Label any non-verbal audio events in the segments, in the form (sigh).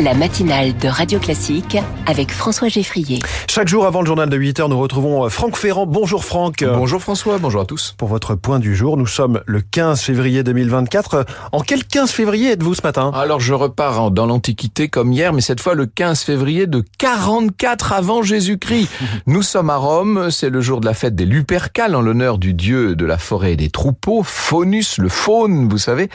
la matinale de Radio Classique avec François Geffrier. Chaque jour avant le journal de 8h, nous retrouvons euh, Franck Ferrand. Bonjour Franck. Bonjour François, bonjour à tous. Pour votre point du jour, nous sommes le 15 février 2024. En quel 15 février êtes-vous ce matin? Alors je repars dans l'Antiquité comme hier, mais cette fois le 15 février de 44 avant Jésus-Christ. (laughs) Nous sommes à Rome, c'est le jour de la fête des Lupercales en l'honneur du dieu de la forêt et des troupeaux, Faunus, le faune, vous savez.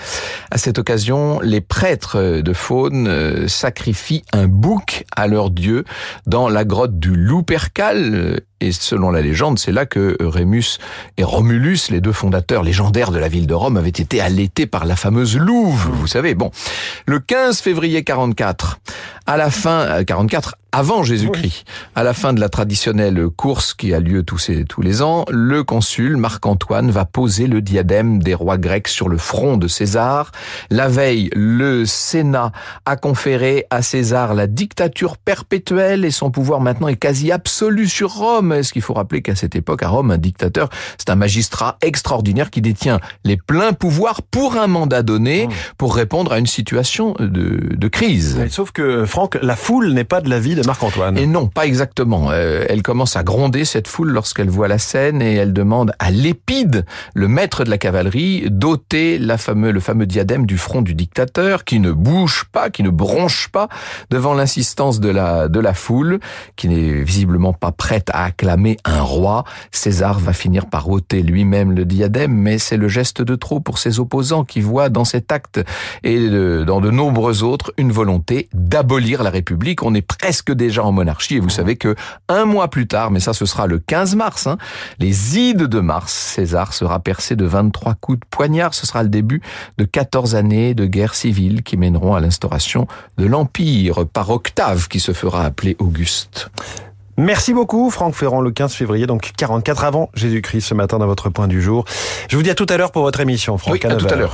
À cette occasion, les prêtres de faune euh, sacrifient un bouc à leur dieu dans la grotte du Lupercal. Et selon la légende, c'est là que Rémus et Romulus, les deux fondateurs légendaires de la ville de Rome, avaient été allaités par la fameuse louve. Vous savez, bon. Le 15 février 44, à la fin, 44, avant Jésus-Christ, à la fin de la traditionnelle course qui a lieu tous, ces, tous les ans, le consul Marc-Antoine va poser le diadème des rois grecs sur le front de César. La veille, le Sénat a conféré à César la dictature perpétuelle et son pouvoir maintenant est quasi absolu sur Rome. Est-ce qu'il faut rappeler qu'à cette époque, à Rome, un dictateur, c'est un magistrat extraordinaire qui détient les pleins pouvoirs pour un mandat donné, pour répondre à une situation de, de crise. Sauf que, Franck, la foule n'est pas de la vie de Marc-Antoine. Et non, pas exactement. Euh, elle commence à gronder cette foule lorsqu'elle voit la scène et elle demande à Lépide, le maître de la cavalerie, d'ôter la fameux, le fameux diadème du front du dictateur qui ne bouge pas, qui ne bronche pas devant l'insistance de la, de la foule, qui n'est visiblement pas prête à acclamer un roi. César va finir par ôter lui-même le diadème, mais c'est le geste de trop pour ses opposants qui voient dans cet acte et dans de nombreux autres une volonté d'abolir la République. On est presque déjà en monarchie et vous savez que un mois plus tard, mais ça ce sera le 15 mars, hein, les ides de mars, César sera percé de 23 coups de poignard. Ce sera le début de 14 années de guerre civile qui mèneront à l'instauration de l'Empire par Octave qui se fera appeler Auguste. Merci beaucoup Franck Ferrand, le 15 février, donc 44 avant Jésus-Christ ce matin dans votre point du jour. Je vous dis à tout à l'heure pour votre émission, Franck. Oui, à, à tout à l'heure.